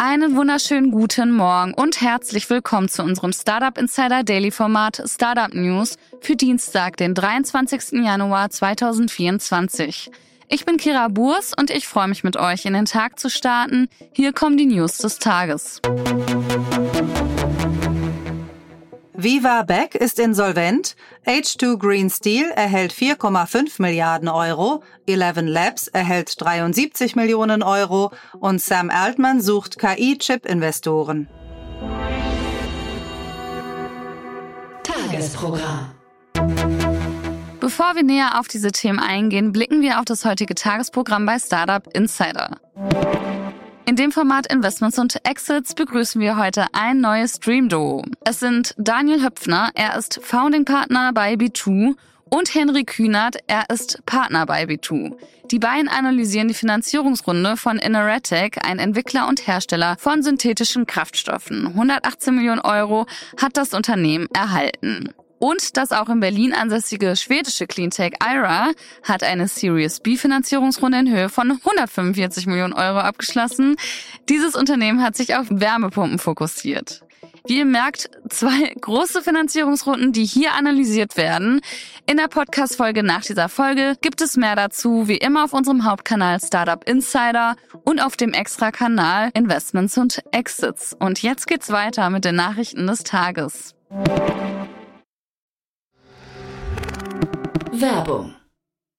Einen wunderschönen guten Morgen und herzlich willkommen zu unserem Startup Insider Daily Format Startup News für Dienstag, den 23. Januar 2024. Ich bin Kira Burs und ich freue mich mit euch in den Tag zu starten. Hier kommen die News des Tages. Viva Beck ist insolvent, H2 Green Steel erhält 4,5 Milliarden Euro, Eleven Labs erhält 73 Millionen Euro und Sam Altman sucht KI-Chip-Investoren. Tagesprogramm. Bevor wir näher auf diese Themen eingehen, blicken wir auf das heutige Tagesprogramm bei Startup Insider. In dem Format Investments und Exits begrüßen wir heute ein neues Stream-Duo. Es sind Daniel Höpfner, er ist Founding Partner bei B2 und Henry Kühnert, er ist Partner bei B2. Die beiden analysieren die Finanzierungsrunde von Innoretec, ein Entwickler und Hersteller von synthetischen Kraftstoffen. 118 Millionen Euro hat das Unternehmen erhalten. Und das auch in Berlin ansässige schwedische Cleantech IRA hat eine Series B Finanzierungsrunde in Höhe von 145 Millionen Euro abgeschlossen. Dieses Unternehmen hat sich auf Wärmepumpen fokussiert. Wie ihr merkt, zwei große Finanzierungsrunden, die hier analysiert werden. In der Podcast-Folge nach dieser Folge gibt es mehr dazu, wie immer auf unserem Hauptkanal Startup Insider und auf dem Extra-Kanal Investments und Exits. Und jetzt geht's weiter mit den Nachrichten des Tages. Werbung.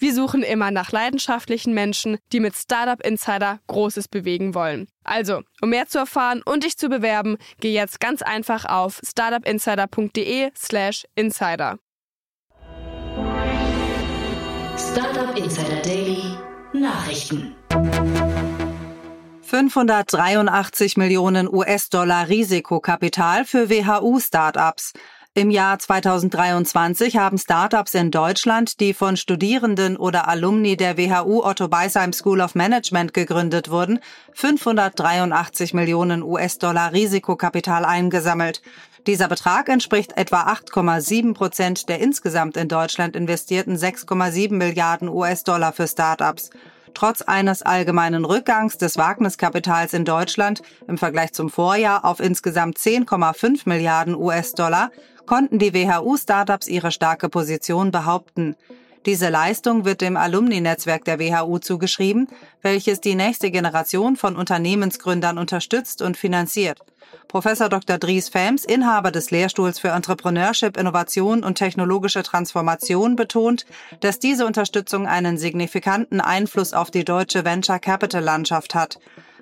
Wir suchen immer nach leidenschaftlichen Menschen, die mit Startup Insider Großes bewegen wollen. Also, um mehr zu erfahren und dich zu bewerben, geh jetzt ganz einfach auf startupinsider.de/slash insider. Startup Insider Daily Nachrichten. 583 Millionen US-Dollar Risikokapital für WHU-Startups. Im Jahr 2023 haben Startups in Deutschland, die von Studierenden oder Alumni der WHU Otto Beisheim School of Management gegründet wurden, 583 Millionen US-Dollar Risikokapital eingesammelt. Dieser Betrag entspricht etwa 8,7 Prozent der insgesamt in Deutschland investierten 6,7 Milliarden US-Dollar für Startups. Trotz eines allgemeinen Rückgangs des Wagniskapitals in Deutschland im Vergleich zum Vorjahr auf insgesamt 10,5 Milliarden US-Dollar konnten die WHU-Startups ihre starke Position behaupten. Diese Leistung wird dem Alumni-Netzwerk der WHU zugeschrieben, welches die nächste Generation von Unternehmensgründern unterstützt und finanziert. Professor Dr. Dries Felms, Inhaber des Lehrstuhls für Entrepreneurship, Innovation und technologische Transformation, betont, dass diese Unterstützung einen signifikanten Einfluss auf die deutsche Venture Capital Landschaft hat.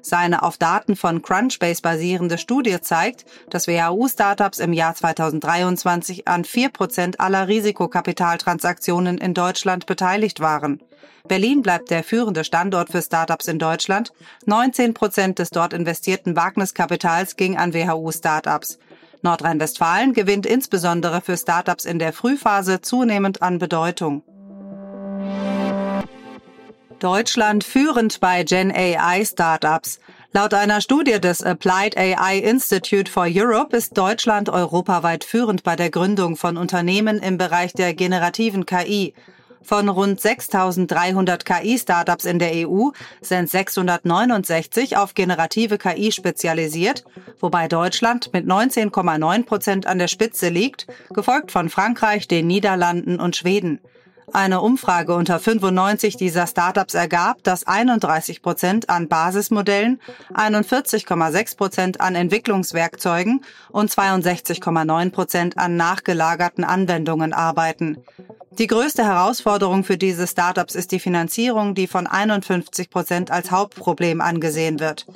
Seine auf Daten von Crunchbase basierende Studie zeigt, dass WHU-Startups im Jahr 2023 an 4% aller Risikokapitaltransaktionen in Deutschland beteiligt waren. Berlin bleibt der führende Standort für Startups in Deutschland. 19 Prozent des dort investierten Wagniskapitals ging an WHU-Startups. Nordrhein-Westfalen gewinnt insbesondere für Startups in der Frühphase zunehmend an Bedeutung. Deutschland führend bei Gen AI Startups. Laut einer Studie des Applied AI Institute for Europe ist Deutschland europaweit führend bei der Gründung von Unternehmen im Bereich der generativen KI. Von rund 6.300 KI-Startups in der EU sind 669 auf generative KI spezialisiert, wobei Deutschland mit 19,9 Prozent an der Spitze liegt, gefolgt von Frankreich, den Niederlanden und Schweden. Eine Umfrage unter 95 dieser Startups ergab, dass 31 Prozent an Basismodellen, 41,6 Prozent an Entwicklungswerkzeugen und 62,9 Prozent an nachgelagerten Anwendungen arbeiten. Die größte Herausforderung für diese Startups ist die Finanzierung, die von 51 Prozent als Hauptproblem angesehen wird.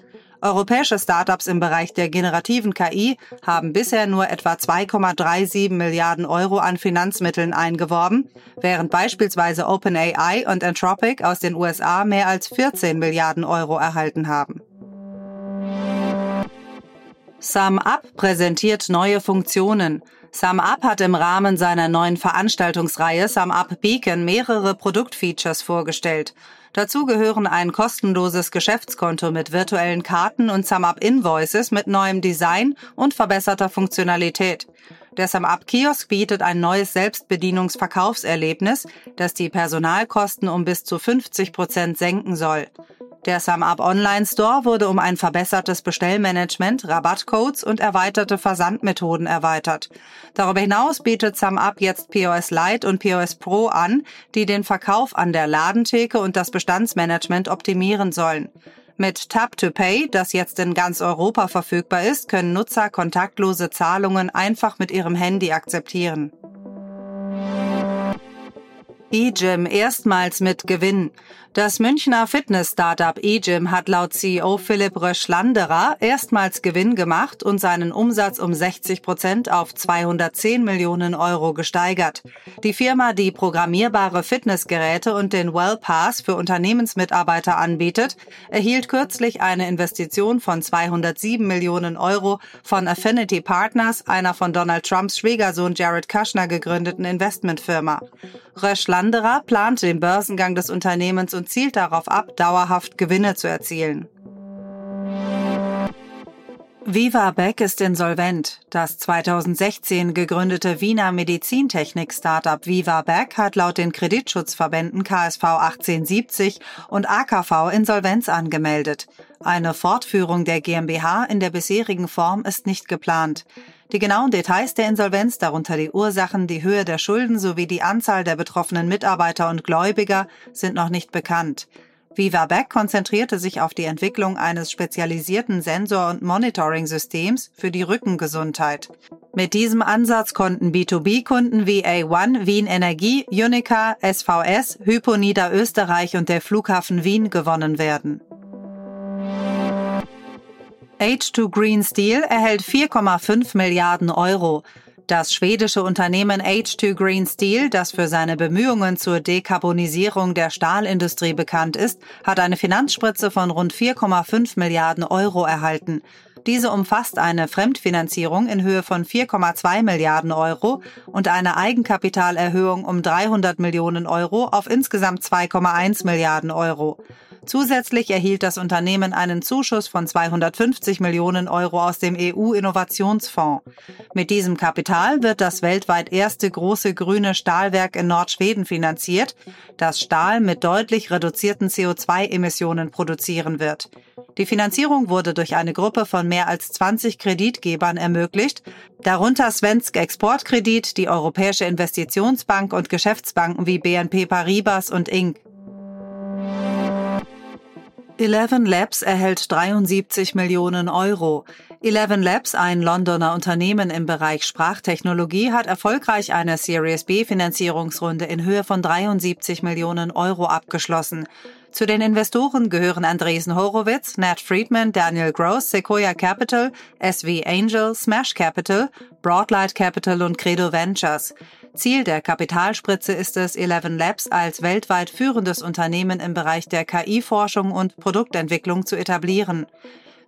Europäische Startups im Bereich der generativen KI haben bisher nur etwa 2,37 Milliarden Euro an Finanzmitteln eingeworben, während beispielsweise OpenAI und Anthropic aus den USA mehr als 14 Milliarden Euro erhalten haben. SumUp präsentiert neue Funktionen. SumUp hat im Rahmen seiner neuen Veranstaltungsreihe SumUp Beacon mehrere Produktfeatures vorgestellt. Dazu gehören ein kostenloses Geschäftskonto mit virtuellen Karten und SumUp Invoices mit neuem Design und verbesserter Funktionalität. Der SumUp Kiosk bietet ein neues Selbstbedienungsverkaufserlebnis, das die Personalkosten um bis zu 50 Prozent senken soll. Der SumUp Online Store wurde um ein verbessertes Bestellmanagement, Rabattcodes und erweiterte Versandmethoden erweitert. Darüber hinaus bietet SumUp jetzt POS Lite und POS Pro an, die den Verkauf an der Ladentheke und das Bestandsmanagement optimieren sollen. Mit Tap to Pay, das jetzt in ganz Europa verfügbar ist, können Nutzer kontaktlose Zahlungen einfach mit ihrem Handy akzeptieren. eGym erstmals mit Gewinn. Das Münchner Fitness-Startup eGym hat laut CEO Philipp Röschlanderer erstmals Gewinn gemacht und seinen Umsatz um 60 Prozent auf 210 Millionen Euro gesteigert. Die Firma, die programmierbare Fitnessgeräte und den WellPass für Unternehmensmitarbeiter anbietet, erhielt kürzlich eine Investition von 207 Millionen Euro von Affinity Partners, einer von Donald Trumps Schwiegersohn Jared Kushner gegründeten Investmentfirma. Röschlanderer plant den Börsengang des Unternehmens und zielt darauf ab, dauerhaft Gewinne zu erzielen. Viva Beck ist insolvent. Das 2016 gegründete Wiener Medizintechnik-Startup Viva Beck hat laut den Kreditschutzverbänden KSV 1870 und AKV Insolvenz angemeldet. Eine Fortführung der GmbH in der bisherigen Form ist nicht geplant. Die genauen Details der Insolvenz, darunter die Ursachen, die Höhe der Schulden sowie die Anzahl der betroffenen Mitarbeiter und Gläubiger, sind noch nicht bekannt. Viva Beck konzentrierte sich auf die Entwicklung eines spezialisierten Sensor- und Monitoring-Systems für die Rückengesundheit. Mit diesem Ansatz konnten B2B-Kunden wie A1, Wien Energie, Unica, SVS, Hypo Niederösterreich und der Flughafen Wien gewonnen werden. H2 Green Steel erhält 4,5 Milliarden Euro. Das schwedische Unternehmen H2 Green Steel, das für seine Bemühungen zur Dekarbonisierung der Stahlindustrie bekannt ist, hat eine Finanzspritze von rund 4,5 Milliarden Euro erhalten. Diese umfasst eine Fremdfinanzierung in Höhe von 4,2 Milliarden Euro und eine Eigenkapitalerhöhung um 300 Millionen Euro auf insgesamt 2,1 Milliarden Euro. Zusätzlich erhielt das Unternehmen einen Zuschuss von 250 Millionen Euro aus dem EU-Innovationsfonds. Mit diesem Kapital wird das weltweit erste große grüne Stahlwerk in Nordschweden finanziert, das Stahl mit deutlich reduzierten CO2-Emissionen produzieren wird. Die Finanzierung wurde durch eine Gruppe von mehr als 20 Kreditgebern ermöglicht, darunter Svensk Exportkredit, die Europäische Investitionsbank und Geschäftsbanken wie BNP Paribas und Inc. Eleven Labs erhält 73 Millionen Euro. Eleven Labs, ein Londoner Unternehmen im Bereich Sprachtechnologie, hat erfolgreich eine Series B Finanzierungsrunde in Höhe von 73 Millionen Euro abgeschlossen. Zu den Investoren gehören Andresen Horowitz, Nat Friedman, Daniel Gross, Sequoia Capital, SV Angel, Smash Capital, Broadlight Capital und Credo Ventures. Ziel der Kapitalspritze ist es, Eleven Labs als weltweit führendes Unternehmen im Bereich der KI-Forschung und Produktentwicklung zu etablieren.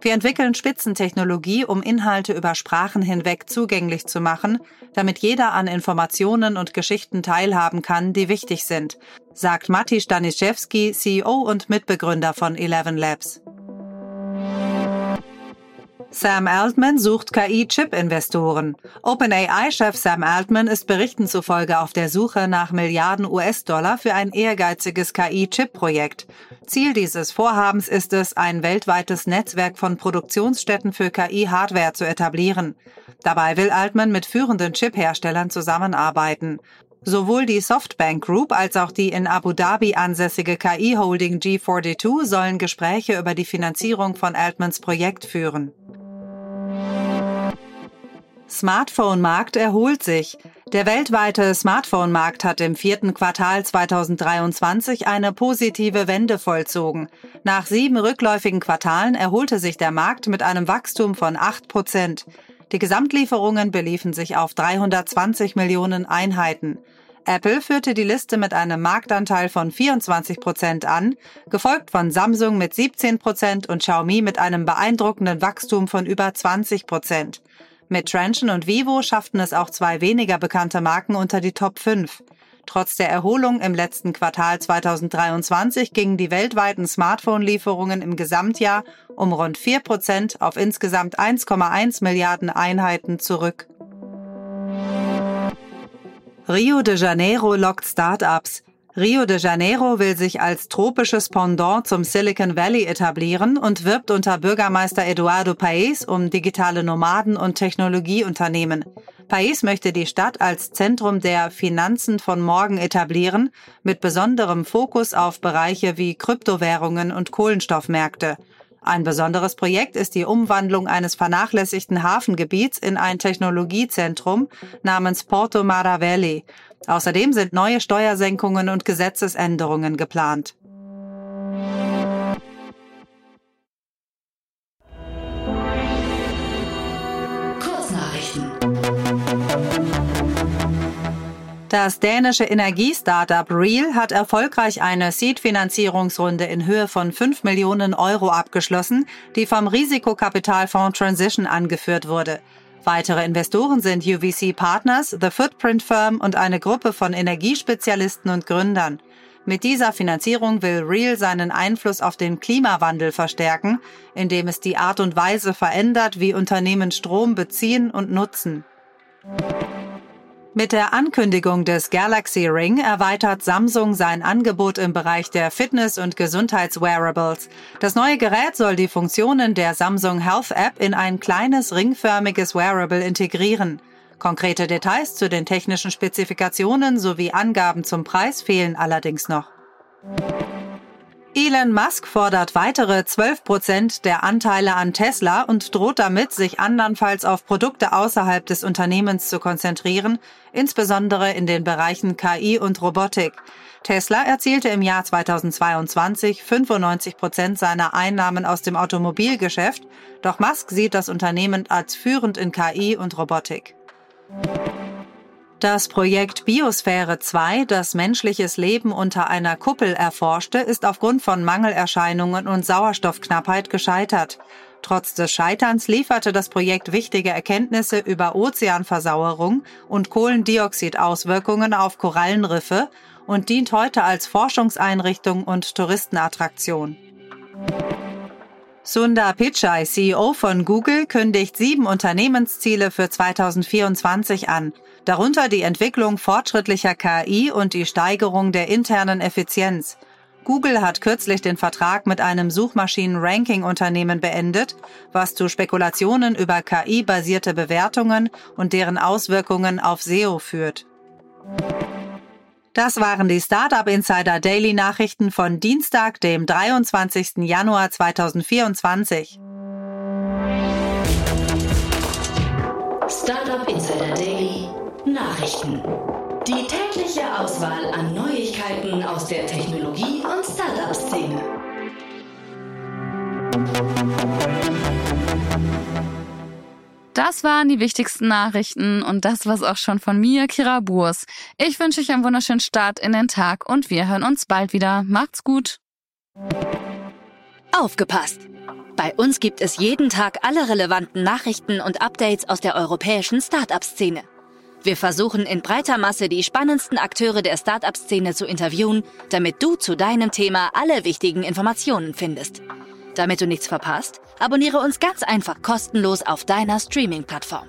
Wir entwickeln Spitzentechnologie, um Inhalte über Sprachen hinweg zugänglich zu machen, damit jeder an Informationen und Geschichten teilhaben kann, die wichtig sind, sagt Matti Staniszewski, CEO und Mitbegründer von Eleven Labs. Sam Altman sucht KI-Chip-Investoren. OpenAI-Chef Sam Altman ist Berichten zufolge auf der Suche nach Milliarden US-Dollar für ein ehrgeiziges KI-Chip-Projekt. Ziel dieses Vorhabens ist es, ein weltweites Netzwerk von Produktionsstätten für KI-Hardware zu etablieren. Dabei will Altman mit führenden Chip-Herstellern zusammenarbeiten. Sowohl die Softbank Group als auch die in Abu Dhabi ansässige KI-Holding G42 sollen Gespräche über die Finanzierung von Altmans Projekt führen. Smartphone-Markt erholt sich. Der weltweite Smartphone-Markt hat im vierten Quartal 2023 eine positive Wende vollzogen. Nach sieben rückläufigen Quartalen erholte sich der Markt mit einem Wachstum von 8 Prozent. Die Gesamtlieferungen beliefen sich auf 320 Millionen Einheiten. Apple führte die Liste mit einem Marktanteil von 24 Prozent an, gefolgt von Samsung mit 17 Prozent und Xiaomi mit einem beeindruckenden Wachstum von über 20 Prozent. Mit Trenchen und Vivo schafften es auch zwei weniger bekannte Marken unter die Top 5. Trotz der Erholung im letzten Quartal 2023 gingen die weltweiten Smartphone-Lieferungen im Gesamtjahr um rund 4 Prozent auf insgesamt 1,1 Milliarden Einheiten zurück. Rio de Janeiro lockt Start-ups. Rio de Janeiro will sich als tropisches Pendant zum Silicon Valley etablieren und wirbt unter Bürgermeister Eduardo Paes um digitale Nomaden und Technologieunternehmen. Paes möchte die Stadt als Zentrum der Finanzen von morgen etablieren, mit besonderem Fokus auf Bereiche wie Kryptowährungen und Kohlenstoffmärkte. Ein besonderes Projekt ist die Umwandlung eines vernachlässigten Hafengebiets in ein Technologiezentrum namens Porto Maravelli. Außerdem sind neue Steuersenkungen und Gesetzesänderungen geplant. Das dänische Energiestartup Real hat erfolgreich eine Seed-Finanzierungsrunde in Höhe von 5 Millionen Euro abgeschlossen, die vom Risikokapitalfonds Transition angeführt wurde. Weitere Investoren sind UVC Partners, The Footprint Firm und eine Gruppe von Energiespezialisten und Gründern. Mit dieser Finanzierung will Real seinen Einfluss auf den Klimawandel verstärken, indem es die Art und Weise verändert, wie Unternehmen Strom beziehen und nutzen. Mit der Ankündigung des Galaxy Ring erweitert Samsung sein Angebot im Bereich der Fitness- und Gesundheitswearables. Das neue Gerät soll die Funktionen der Samsung Health App in ein kleines ringförmiges Wearable integrieren. Konkrete Details zu den technischen Spezifikationen sowie Angaben zum Preis fehlen allerdings noch. Elon Musk fordert weitere 12 Prozent der Anteile an Tesla und droht damit, sich andernfalls auf Produkte außerhalb des Unternehmens zu konzentrieren, insbesondere in den Bereichen KI und Robotik. Tesla erzielte im Jahr 2022 95 Prozent seiner Einnahmen aus dem Automobilgeschäft, doch Musk sieht das Unternehmen als führend in KI und Robotik. Das Projekt Biosphäre 2, das menschliches Leben unter einer Kuppel erforschte, ist aufgrund von Mangelerscheinungen und Sauerstoffknappheit gescheitert. Trotz des Scheiterns lieferte das Projekt wichtige Erkenntnisse über Ozeanversauerung und Kohlendioxidauswirkungen auf Korallenriffe und dient heute als Forschungseinrichtung und Touristenattraktion. Sundar Pichai, CEO von Google, kündigt sieben Unternehmensziele für 2024 an, darunter die Entwicklung fortschrittlicher KI und die Steigerung der internen Effizienz. Google hat kürzlich den Vertrag mit einem Suchmaschinen-Ranking-Unternehmen beendet, was zu Spekulationen über KI-basierte Bewertungen und deren Auswirkungen auf SEO führt. Das waren die Startup Insider Daily Nachrichten von Dienstag, dem 23. Januar 2024. Startup Insider Daily Nachrichten. Die tägliche Auswahl an Neuigkeiten aus der Technologie- und Startup-Szene. Das waren die wichtigsten Nachrichten und das war's auch schon von mir, Kira Burs. Ich wünsche euch einen wunderschönen Start in den Tag und wir hören uns bald wieder. Macht's gut. Aufgepasst! Bei uns gibt es jeden Tag alle relevanten Nachrichten und Updates aus der europäischen Startup-Szene. Wir versuchen in breiter Masse die spannendsten Akteure der Startup-Szene zu interviewen, damit du zu deinem Thema alle wichtigen Informationen findest. Damit du nichts verpasst, abonniere uns ganz einfach kostenlos auf deiner Streaming-Plattform.